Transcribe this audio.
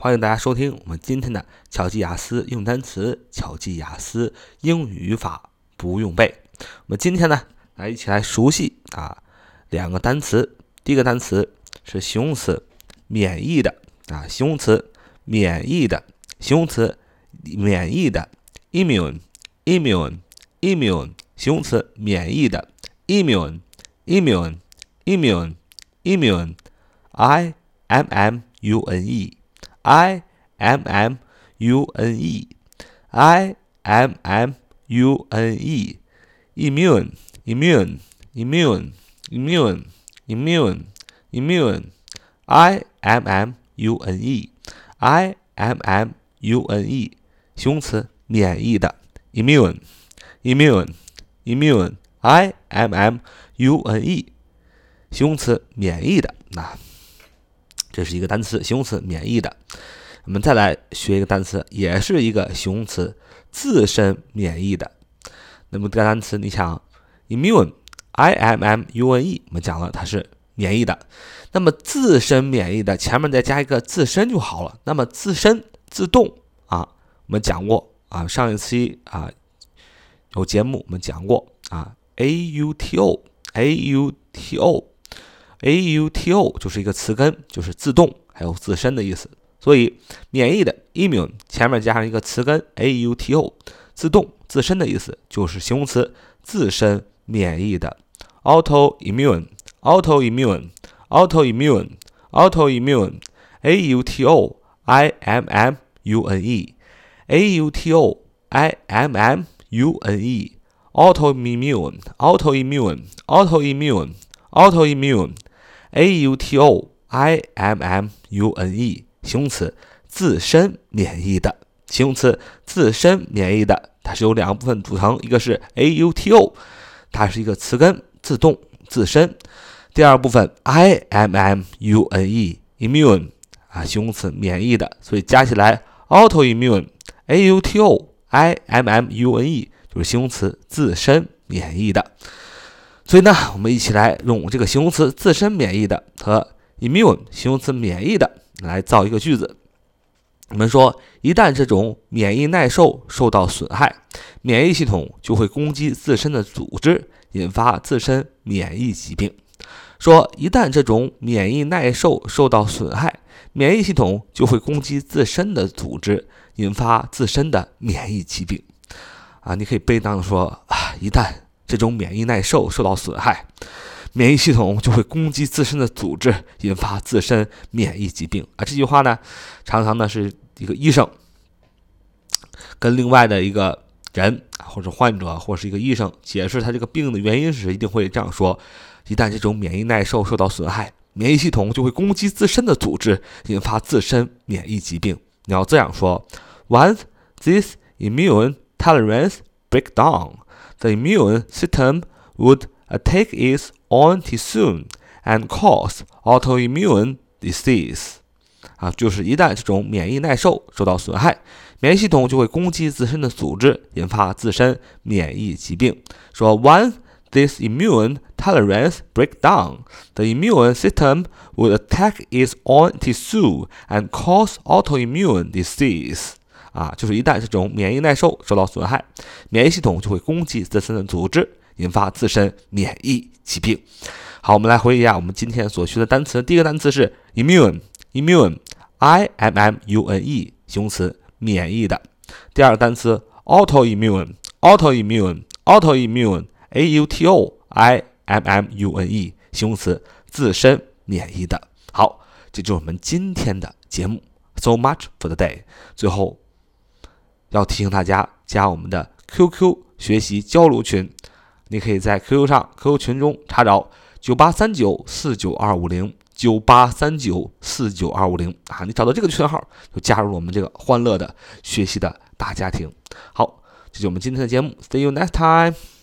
欢迎大家收听我们今天的巧记雅思用单词、巧记雅思英语语法不用背。我们今天呢，来一起来熟悉啊两个单词。第一个单词是形容词，免疫的啊，形容词免疫的，形容词免疫的，immune，immune，immune，形容词免疫的，immune，immune，immune，immune，i m m u n e。I M M U N E I M M U N E immune immune immune immune immune immune I M M U N E I M M U N E 形容词免疫的 immune immune immune I M M U N E 形容词免疫的那。这是一个单词，形容词，免疫的。我们再来学一个单词，也是一个形容词，自身免疫的。那么这个单词，你想，immune，i m m u n e，我们讲了它是免疫的。那么自身免疫的，前面再加一个自身就好了。那么自身自动啊，我们讲过啊，上一期啊有节目我们讲过啊，a u t o，a u t o。A u t o 就是一个词根，就是自动，还有自身的意思。所以免疫的 immune 前面加上一个词根 a u t o，自动、自身的意思，就是形容词自身免疫的 autoimmune，autoimmune，autoimmune，autoimmune，a u t o i m m u n e，a u t o i m m u n e，autoimmune，autoimmune，autoimmune，autoimmune。A u t o i m m u n e 形容词，自身免疫的。形容词，自身免疫的，它是由两个部分组成，一个是 a u t o，它是一个词根，自动、自身。第二部分 i m m u n e，immune 啊，形容词，免疫的，所以加起来 autoimmune，a u t o i m m u n e 就是形容词，自身免疫的。所以呢，我们一起来用这个形容词“自身免疫的”和 “immune” 形容词“免疫的”来造一个句子。我们说，一旦这种免疫耐受受到损害，免疫系统就会攻击自身的组织，引发自身免疫疾病。说，一旦这种免疫耐受受到损害，免疫系统就会攻击自身的组织，引发自身的免疫疾病。啊，你可以背当说啊，一旦。这种免疫耐受受到损害，免疫系统就会攻击自身的组织，引发自身免疫疾病啊。这句话呢，常常呢是一个医生跟另外的一个人或者患者或是一个医生解释他这个病的原因时，一定会这样说：一旦这种免疫耐受受到损害，免疫系统就会攻击自身的组织，引发自身免疫疾病。你要这样说：Once this immune tolerance break down。the immune system would attack its own tissue and cause autoimmune disease。啊，就是一旦这种免疫耐受受到损害，免疫系统就会攻击自身的组织，引发自身免疫疾病。说 Once this immune tolerance break down, the immune system would attack its own tissue and cause autoimmune disease. 啊，就是一旦这种免疫耐受受到损害，免疫系统就会攻击自身的组织，引发自身免疫疾病。好，我们来回忆一下我们今天所学的单词。第一个单词是 immune，immune，i m m u n e，形容词，免疫的。第二个单词 autoimmune，autoimmune，autoimmune，a u t o i m m u n e，形容词，自身免疫的。好，这就是我们今天的节目。So much for the day。最后。要提醒大家加我们的 QQ 学习交流群，你可以在 QQ 上 QQ 群中查找九八三九四九二五零九八三九四九二五零啊，你找到这个群号就加入我们这个欢乐的学习的大家庭。好，这就是我们今天的节目，See you next time。